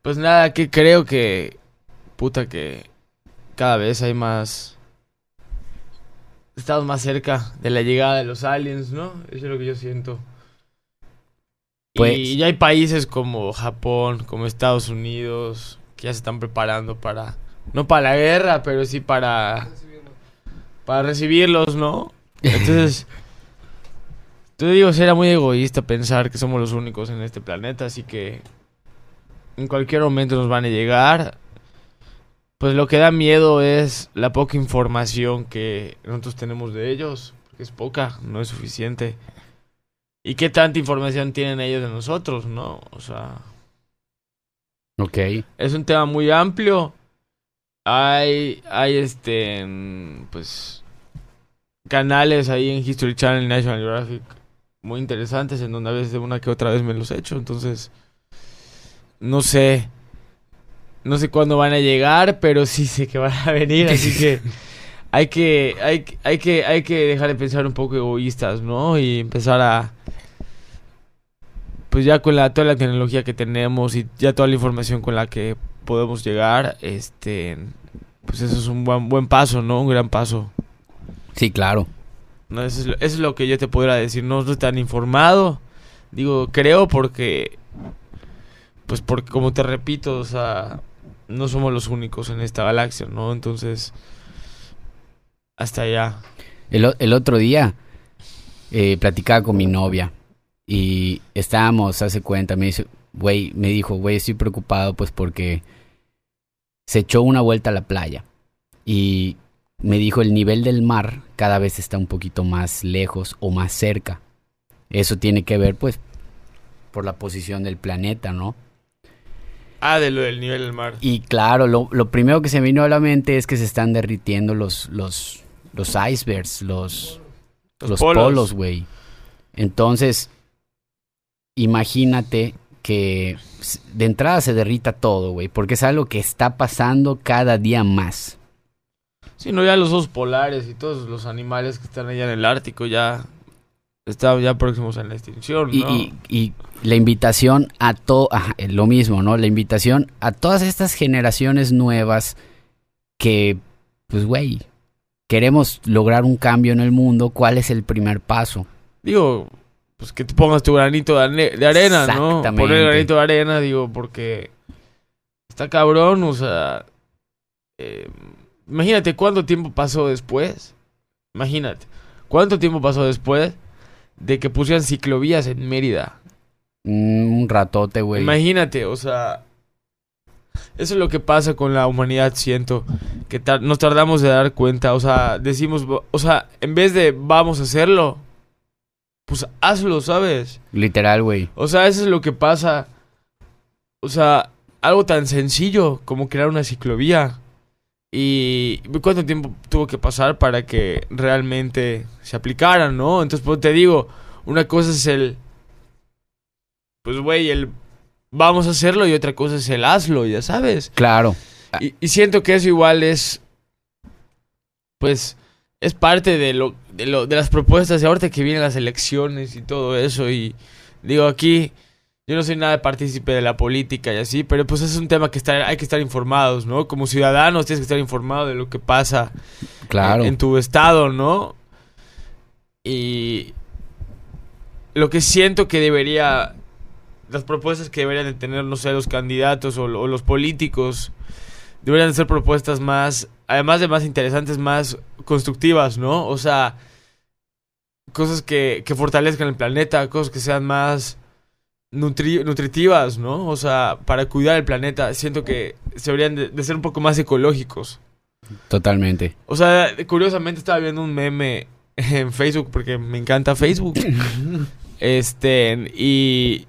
Pues nada, que creo que... Puta que... Cada vez hay más... Estamos más cerca de la llegada de los aliens, ¿no? Eso es lo que yo siento. Pues... Y ya hay países como Japón, como Estados Unidos, que ya se están preparando para, no para la guerra, pero sí para, para recibirlos, ¿no? Entonces, te digo, será muy egoísta pensar que somos los únicos en este planeta, así que en cualquier momento nos van a llegar. Pues lo que da miedo es la poca información que nosotros tenemos de ellos, porque es poca, no es suficiente. ¿Y qué tanta información tienen ellos de nosotros, no? O sea, Ok. Es un tema muy amplio. Hay, hay este, pues, canales ahí en History Channel y National Geographic muy interesantes en donde a veces de una que otra vez me los he hecho. Entonces, no sé. No sé cuándo van a llegar, pero sí sé que van a venir, así que hay que, hay, hay que, hay que dejar de pensar un poco egoístas, ¿no? Y empezar a, pues ya con la, toda la tecnología que tenemos y ya toda la información con la que podemos llegar, este, pues eso es un buen, buen paso, ¿no? Un gran paso. Sí, claro. No, eso, es, lo que yo te podría decir. No estoy tan informado. Digo, creo porque, pues porque como te repito, o sea, no somos los únicos en esta galaxia, ¿no? Entonces, hasta allá. El, el otro día eh, platicaba con mi novia y estábamos, hace cuenta, me dice, güey, me dijo, güey, estoy preocupado pues porque se echó una vuelta a la playa. Y me dijo, el nivel del mar cada vez está un poquito más lejos o más cerca. Eso tiene que ver, pues, por la posición del planeta, ¿no? Ah, de lo del nivel del mar. Y claro, lo, lo primero que se me vino a la mente es que se están derritiendo los, los, los icebergs, los, Los los polos. polos, güey. Entonces, imagínate que de entrada se derrita todo, güey, porque es algo que está pasando cada día más. Sí, no, ya los osos polares y todos los animales que están allá en el Ártico ya están ya próximos a la extinción, Y, ¿no? y- y la invitación a todo, lo mismo, ¿no? La invitación a todas estas generaciones nuevas que, pues, güey, queremos lograr un cambio en el mundo, ¿cuál es el primer paso? Digo, pues que te pongas tu granito de, arena, ¿no? Poner el granito de arena, digo, porque está cabrón, o sea... eh, imagínate cuánto tiempo pasó después. Imagínate, cuánto tiempo pasó después de que pusieran ciclovías en Mérida. Mm, Un ratote, güey. Imagínate, o sea, eso es lo que pasa con la humanidad, siento, que tar- nos tardamos de dar cuenta, o sea, decimos, o sea, en vez de vamos a hacerlo, pues hazlo, ¿sabes? Literal, güey. O sea, eso es lo que pasa, o sea, algo tan sencillo como crear una ciclovía. Y cuánto tiempo tuvo que pasar para que realmente se aplicaran, ¿no? Entonces, pues te digo, una cosa es el, pues güey, el vamos a hacerlo y otra cosa es el hazlo, ya sabes. Claro. Y, y siento que eso igual es, pues, es parte de lo, de lo, de las propuestas de ahorita que vienen las elecciones y todo eso. Y digo, aquí yo no soy nada partícipe de la política y así, pero pues es un tema que hay que estar informados, ¿no? Como ciudadanos tienes que estar informado de lo que pasa Claro. en, en tu estado, ¿no? Y lo que siento que debería, las propuestas que deberían de tener, no sé, los candidatos o, o los políticos, deberían de ser propuestas más, además de más interesantes, más constructivas, ¿no? O sea, cosas que, que fortalezcan el planeta, cosas que sean más nutri- nutritivas, ¿no? O sea, para cuidar el planeta, siento que se deberían de- de ser un poco más ecológicos. Totalmente. O sea, curiosamente estaba viendo un meme en Facebook porque me encanta Facebook. este, y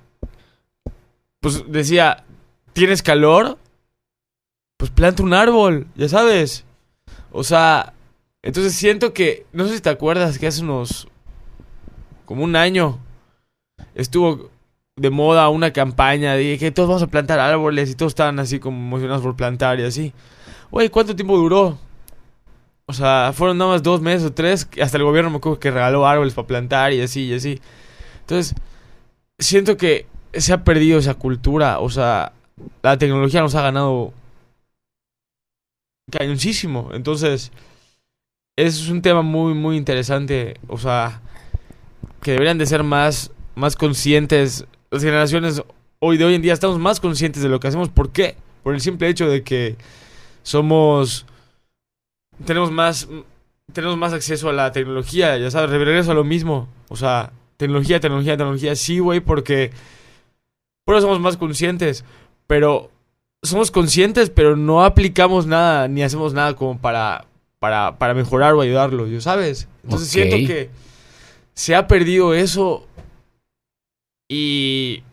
pues decía, ¿tienes calor? Pues planta un árbol, ya sabes. O sea, entonces siento que, no sé si te acuerdas que hace unos, como un año, estuvo de moda una campaña de que todos vamos a plantar árboles y todos estaban así como emocionados por plantar y así. Güey, ¿cuánto tiempo duró? O sea, fueron nada más dos meses o tres. Hasta el gobierno me acuerdo que regaló árboles para plantar y así y así. Entonces, siento que se ha perdido esa cultura. O sea, la tecnología nos ha ganado cañoncísimo. Entonces, es un tema muy, muy interesante. O sea, que deberían de ser más, más conscientes. Las generaciones hoy de hoy en día estamos más conscientes de lo que hacemos. ¿Por qué? Por el simple hecho de que somos tenemos más tenemos más acceso a la tecnología, ya sabes, regreso a lo mismo, o sea, tecnología, tecnología, tecnología, sí, güey, porque por eso somos más conscientes, pero somos conscientes, pero no aplicamos nada ni hacemos nada como para para para mejorar o ayudarlo, ¿ya sabes? Entonces siento que se ha perdido eso y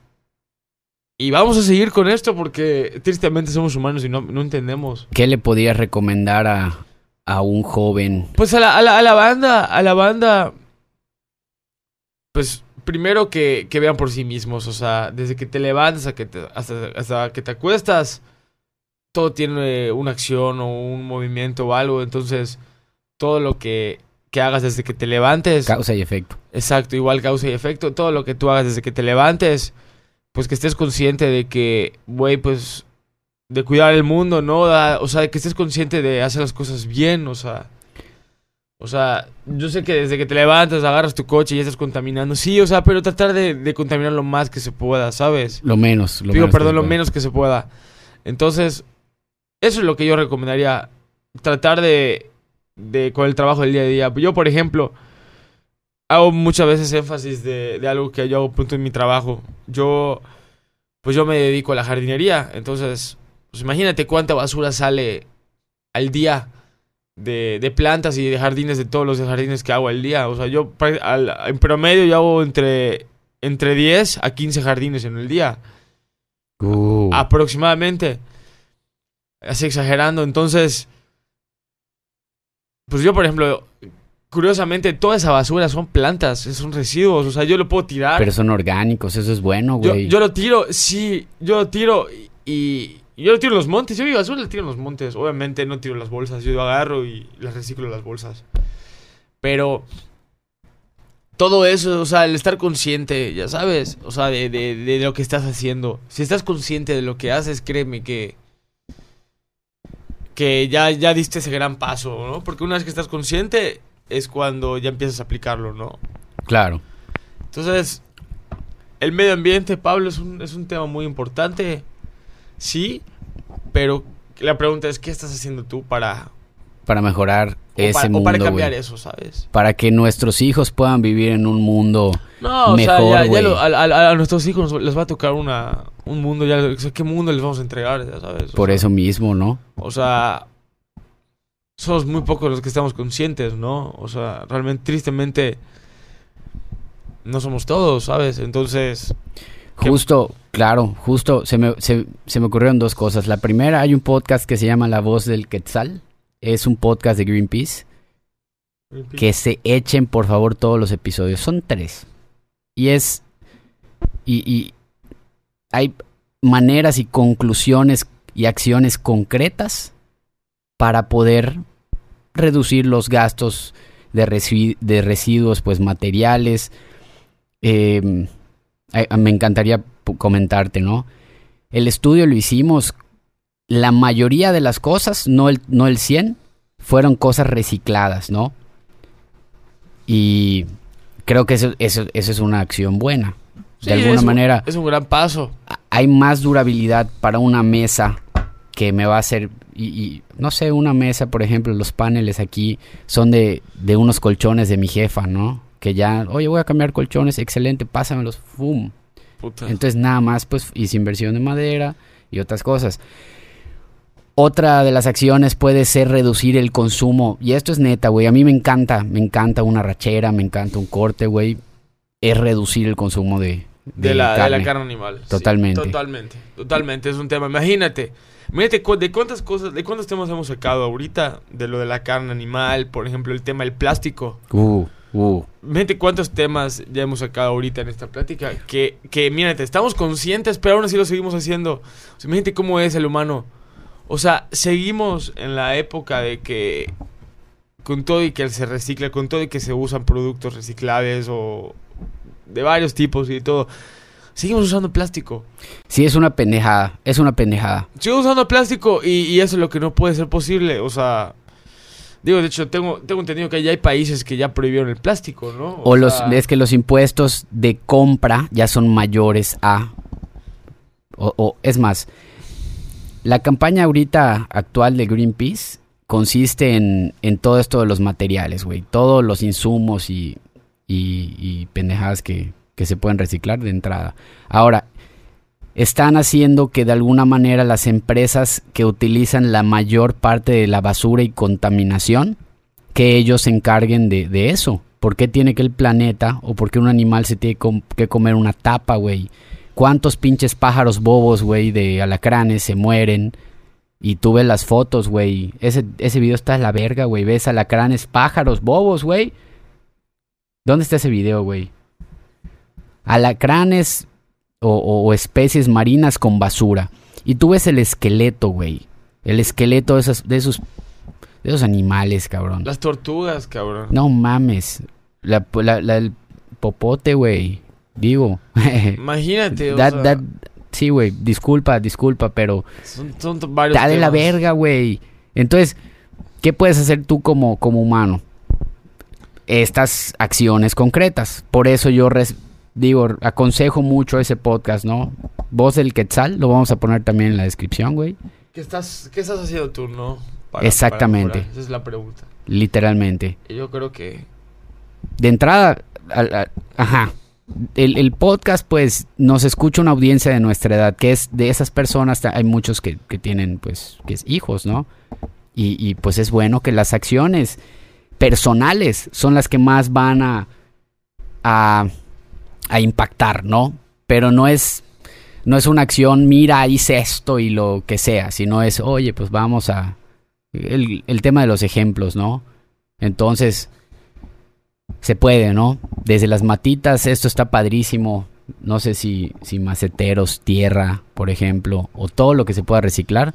y vamos a seguir con esto porque tristemente somos humanos y no, no entendemos. ¿Qué le podrías recomendar a, a un joven? Pues a la, a la, a la banda, a la banda, pues primero que, que vean por sí mismos, o sea, desde que te levantas a que te- hasta, hasta que te acuestas, todo tiene una acción o un movimiento o algo, entonces todo lo que, que hagas desde que te levantes, Causa y efecto. exacto, igual causa y efecto, todo lo que tú hagas desde que te levantes, pues que estés consciente de que, güey, pues de cuidar el mundo, ¿no? Da- o sea, que estés consciente de hacer las cosas bien, o sea. O sea, yo sé que desde que te levantas, agarras tu coche y ya estás contaminando. Sí, o sea, pero tratar de, de contaminar lo más que se pueda, ¿sabes? Lo menos. Lo Digo, menos perdón, lo pueda. menos que se pueda. Entonces, eso es lo que yo recomendaría. Tratar de, de con el trabajo del día a día. Yo, por ejemplo, hago muchas veces énfasis de, de algo que yo hago punto en mi trabajo. Yo, pues yo me dedico a la jardinería. Entonces, pues imagínate cuánta basura sale al día de, de plantas y de jardines, de todos los jardines que hago al día. O sea, yo al- en promedio yo hago entre, entre 10 a 15 jardines en el día. Uh, aproximadamente. Así exagerando. Entonces, pues yo, por ejemplo, curiosamente, toda esa basura son plantas, son residuos. O sea, yo lo puedo tirar. pero son orgánicos, eso es bueno, yo, güey. yo lo tiro, sí, yo lo tiro y, y yo lo tiro en los montes. Yo mi basura la tiro en los montes. Obviamente no tiro las bolsas, yo agarro y las reciclo las bolsas. Pero todo eso, o sea, el estar consciente, ya sabes, o sea, de, de, de lo que estás haciendo. Si estás consciente de lo que haces, créeme que que ya, ya diste ese gran paso, ¿no? Porque una vez que estás consciente es cuando ya empiezas a aplicarlo, ¿no? Claro. Entonces, el medio ambiente, Pablo, es un, es un tema muy importante, sí, pero la pregunta es, ¿qué estás haciendo tú para, Para mejorar o ese para, o mundo, para cambiar eso, sabes? Para que nuestros hijos puedan vivir en un mundo. No, Mejor, o sea, ya, ya güey. lo- a, a- a nuestros hijos les va a tocar una, un mundo, ya, o sea, ¿qué mundo les vamos a entregar, ya sabes? O Por sea, eso mismo, ¿no? O sea, somos muy pocos los que estamos conscientes, ¿no? O sea, realmente, tristemente, no somos todos, ¿sabes? Entonces. Justo, claro, justo se me, se, se me ocurrieron dos cosas. La primera, hay un podcast que se llama La Voz del Quetzal. Es un podcast de Greenpeace. Que se echen, por favor, todos los episodios. Son tres. Y es. Y, y hay maneras y conclusiones y acciones concretas para poder reducir los gastos de, resi- de residuos, pues materiales. Eh, me encantaría comentarte, ¿no? El estudio lo hicimos. La mayoría de las cosas, no el, no el 100, fueron cosas recicladas, ¿no? Y creo que eso, eso, eso es una acción buena. Sí, de alguna es un- manera, Es un gran paso. hay más durabilidad para una mesa que me va a hacer, y, y, no sé, una mesa, por ejemplo, los paneles aquí son de, de unos colchones de mi jefa, ¿no? Que ya, oye, voy a cambiar colchones, excelente, pásamelos, ¡fum! Puta. Entonces nada más pues hice inversión de madera y otras cosas. Otra de las acciones puede ser reducir el consumo. Y esto es neta, güey. A mí me encanta, me encanta una rachera, me encanta un corte, güey. Es reducir el consumo de, de, la, de la carne animal. Sí, Totalmente. totalmente. Totalmente. Es un tema. Imagínate. De cuántas cosas, de cuántos temas hemos sacado ahorita. De lo de la carne animal, por ejemplo, el tema del plástico. Uh, uh. Imagínate cuántos temas ya hemos sacado ahorita en esta plática. Que, que mírate, estamos conscientes, pero aún así lo seguimos haciendo. O sea, imagínate cómo es el humano. O sea, seguimos en la época de que con todo y que se recicla, con todo y que se usan productos reciclables o de varios tipos y de todo, seguimos usando plástico. Sí, es una pendejada, es una pendejada. Sigo usando plástico y, y eso es lo que no puede ser posible. O sea, digo, de hecho, tengo, tengo entendido que ya hay países que ya prohibieron el plástico, ¿no? O, los, sea, es que los impuestos de compra ya son mayores a... O, o- es más, la campaña ahorita actual de Greenpeace consiste en, en todo esto de los materiales, güey. Todos los insumos y, y, y pendejadas que, que se pueden reciclar de entrada. Ahora, están haciendo que de alguna manera las empresas que utilizan la mayor parte de la basura y contaminación, que ellos se encarguen de, de eso. ¿Por qué tiene que el planeta o por qué un animal se tiene que comer una tapa, güey? ¿Cuántos pinches pájaros bobos, güey, de alacranes se mueren? Y tú ves las fotos, güey. Ese, ese video está en la verga, güey. Ves alacranes, pájaros bobos, güey. ¿Dónde está ese video, güey? Alacranes o, especies marinas con basura. Y tú ves el esqueleto, güey. El esqueleto de esos, de esos, de esos animales, cabrón. Las tortugas, cabrón. No mames. La, la- la- el popote, güey. Digo. Imagínate, o That- sea, that- sí, güey. Disculpa, disculpa, pero son, varios está de la verga, güey. Entonces, ¿qué puedes hacer tú como, como humano? Estas acciones concretas. Por eso yo res- digo, aconsejo mucho ese podcast, ¿no? Voz del Quetzal, lo vamos a poner también en la descripción, güey. ¿Qué estás, ¿Qué estás haciendo tú, no? Para- Exactamente. para? Esa es la pregunta. Literalmente. Yo creo que... de entrada, al- al- ajá. El, el podcast, pues, nos escucha una audiencia de nuestra edad, que es de esas personas, hay muchos que, que tienen, pues, que es hijos, ¿no? Y, y, pues es bueno que las acciones personales son las que más van a, a, a impactar, ¿no? Pero no es, no es una acción, mira, hice esto y lo que sea, sino es, oye, pues vamos a... El, el tema de los ejemplos, ¿no? Entonces, se puede, ¿no? Desde las matitas, esto está padrísimo. No sé si, si maceteros, tierra, por ejemplo, o todo lo que se pueda reciclar.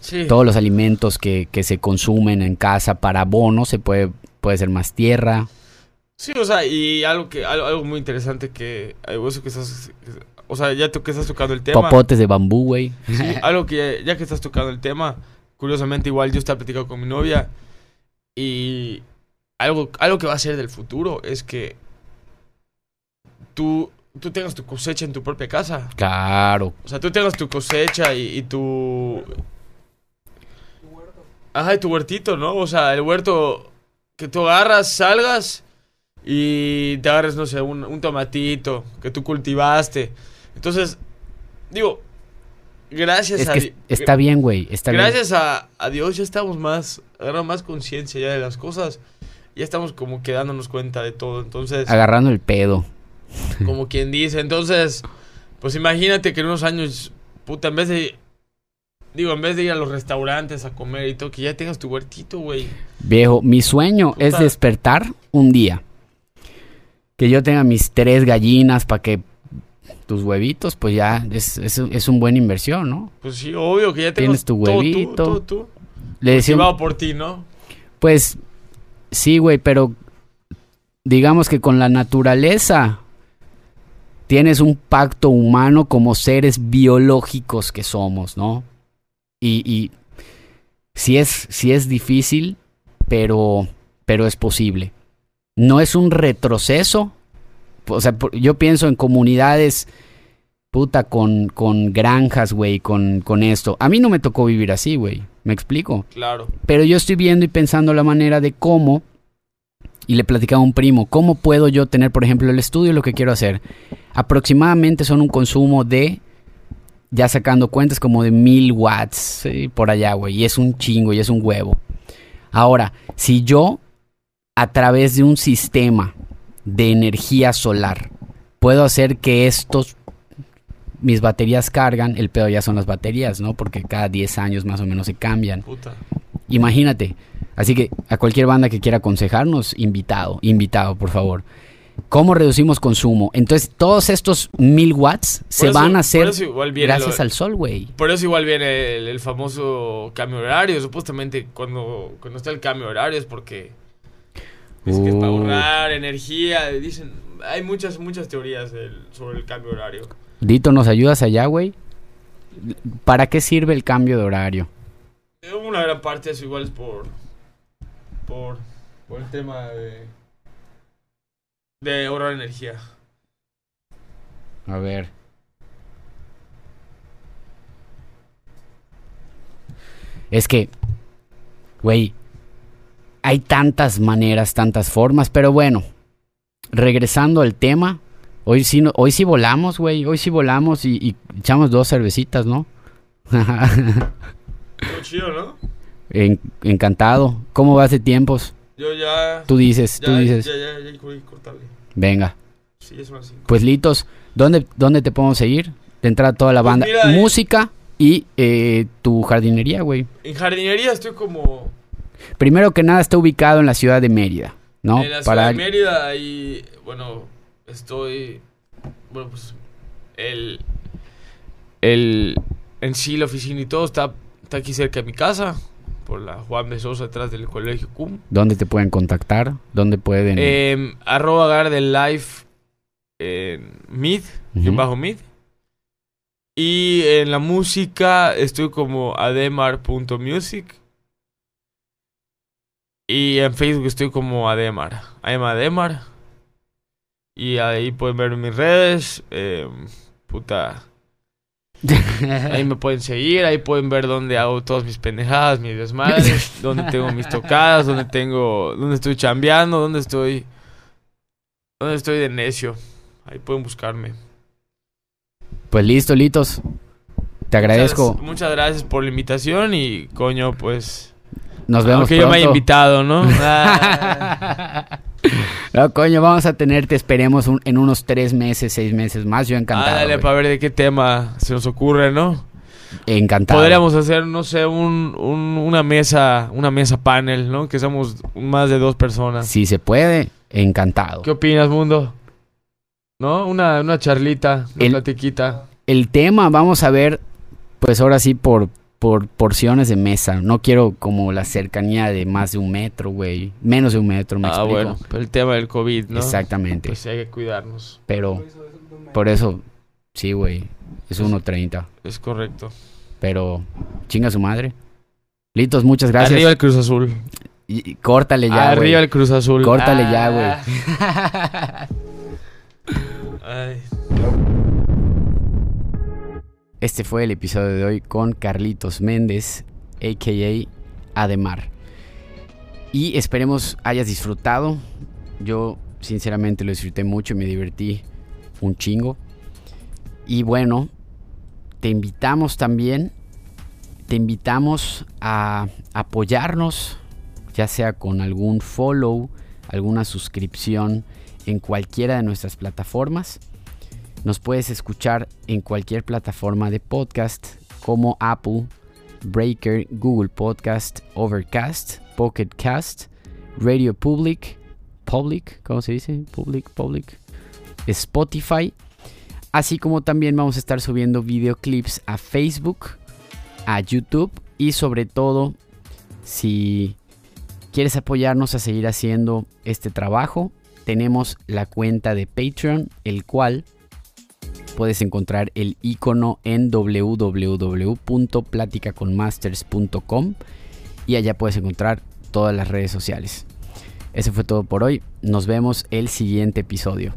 Sí. Todos los alimentos que, que se consumen en casa para abono, se puede, puede ser más tierra. Sí, o sea, y algo que algo, algo muy interesante que eso que estás o sea, ya tú que estás tocando el tema. Popotes de bambú, güey. Sí, algo que ya que estás tocando el tema, curiosamente igual yo estaba platicando con mi novia y algo, algo que va a ser del futuro es que tú, tú tengas tu cosecha en tu propia casa. Claro. O sea, tú tengas tu cosecha y, y tu... Ajá, y tu huertito, ¿no? O sea, el huerto que tú agarras, salgas y te agarres, no sé, un, un tomatito que tú cultivaste. Entonces, digo, gracias Es a... que Di- está bien, güey. Está bien. Gracias a, a Dios ya estamos más, agarrando más conciencia ya de las cosas. Ya estamos como que dándonos cuenta de todo. Entonces, Agarrando el pedo. como quien dice. Entonces, pues imagínate que en unos años, puta, en vez de, digo, en vez de ir a los restaurantes a comer y todo, que ya tengas tu huertito, güey. Viejo, mi sueño es despertar un día. Que yo tenga mis tres gallinas para que tus huevitos, pues ya es, es, es un buen inversión, ¿no? Pues sí, obvio que ya Tienes tu todo tú, huevito. todo tú. Le decía, un- Llevado por ti, ¿no? pues sí, güey, pero digamos que con la naturaleza tienes un pacto humano como seres biológicos que somos, ¿no? Y, y sí es, sí es difícil, pero, pero es posible. No es un retroceso. O sea, yo pienso en comunidades, puta, con, con granjas, güey, con, con esto. A mí no me tocó vivir así, güey. ¿Me explico? Claro. Pero yo estoy viendo y pensando la manera de cómo, y le platicaba a un primo, cómo puedo yo tener, por ejemplo, el estudio, lo que quiero hacer. Aproximadamente son un consumo de, ya sacando cuentas, como de mil watts, sí, por allá, güey. Y es un chingo, y es un huevo. Ahora, si yo, a través de un sistema de energía solar, puedo hacer que estos, mis baterías cargan, el pedo ya son las baterías, ¿no? Porque cada 10 años más o menos se cambian. Puta. Imagínate. Así que a cualquier banda que quiera aconsejarnos, invitado, invitado, por favor. ¿Cómo reducimos consumo? Entonces, todos estos mil watts se eso- van a hacer gracias lo- al sol, güey. Por eso igual viene el, el famoso cambio horario. Supuestamente cuando, cuando está el cambio horario es porque es que es para Uh. ahorrar energía. Dicen, hay muchas, muchas teorías del- sobre el cambio horario. Dito, ¿nos ayudas allá, güey? ¿Para qué sirve el cambio de horario? Una gran parte de eso igual es por, por, por el tema de, de ahorrar energía. A ver. Es que, güey, hay tantas maneras, tantas formas, pero bueno, regresando al tema, hoy sí, hoy sí volamos, güey, hoy sí volamos y, y echamos dos cervecitas, ¿no? Chido, ¿no? En- encantado. ¿Cómo vas de tiempos? Yo ya... Tú dices, ya, tú dices. Ya, ya, ya, voy a cortarle. Venga. Sí, es cinco. Pues Litos, ¿dónde, dónde te podemos seguir? De entrada toda la Pues banda. mira, eh. Música y eh, tu jardinería, güey. En jardinería estoy como... Primero que nada está ubicado en la ciudad de Mérida, ¿no? En la ciudad Para de Mérida y bueno, estoy bueno, pues el el en sí la oficina y todo está está aquí cerca de mi casa por la Juan de Sosa atrás del colegio CUM. ¿Dónde te pueden contactar? ¿Dónde pueden? Em, arroba Garden Life en mid, Ujú. bajo mid. Y en la música estoy como ademar.music. Y en Facebook estoy como Ademar. I'm Ademar. Y ahí pueden ver mis redes. em, puta. Ahí me pueden seguir, ahí pueden ver dónde hago todas mis pendejadas, mis desmadres, dónde tengo mis tocadas, dónde tengo, dónde estoy chambeando, dónde estoy, dónde estoy de necio. Ahí pueden buscarme. Pues listo, Litos. Te agradezco. Muchas, muchas gracias por la invitación y coño, pues Nos vemos Aunque yo me haya pronto. invitado, ¿no? Ah. No, coño, vamos a tenerte, esperemos, un- en unos tres meses, seis meses más. Yo encantado. Ándale, güey. para ver de qué tema se nos ocurre, ¿no? Encantado. Podríamos hacer, no sé, un, un- una mesa, una mesa panel, ¿no? Que somos más de dos personas. Si se puede, encantado. ¿Qué opinas, mundo? ¿No? Una, una charlita, una El- platiquita. El tema, vamos a ver, pues ahora sí, por, por porciones de mesa. No quiero como la cercanía de más de un metro, güey. Menos de un metro, me Ah, explico. bueno, pero el tema del COVID, ¿no? Exactamente. Pues sí, hay que cuidarnos. Pero por eso, sí, güey. Es 1.30. Es correcto. Pero chinga su madre. Litos, muchas gracias. Arriba el Cruz Azul. Y- y córtale ya, güey. Arriba el Cruz Azul. Córtale ya, Ah. Ay. Este fue el episodio de hoy con Carlitos Méndez, a.k.a. Ademar. Y esperemos hayas disfrutado. Yo sinceramente lo disfruté mucho y me divertí un chingo. Y bueno, te invitamos también, te invitamos a apoyarnos, ya sea con algún follow, alguna suscripción en cualquiera de nuestras plataformas. Nos puedes escuchar en cualquier plataforma de podcast como Apple, Breaker, Google Podcast, Overcast, Pocket Cast, Radio Public, Public, ¿cómo se dice? Public, Public, Spotify. Así como también vamos a estar subiendo videoclips a Facebook, a YouTube y sobre todo, si quieres apoyarnos a seguir haciendo este trabajo, tenemos la cuenta de Patreon, el cual puedes encontrar el icono en www.platicaconmasters.com y allá puedes encontrar todas las redes sociales. Eso fue todo por hoy. Nos vemos el siguiente episodio.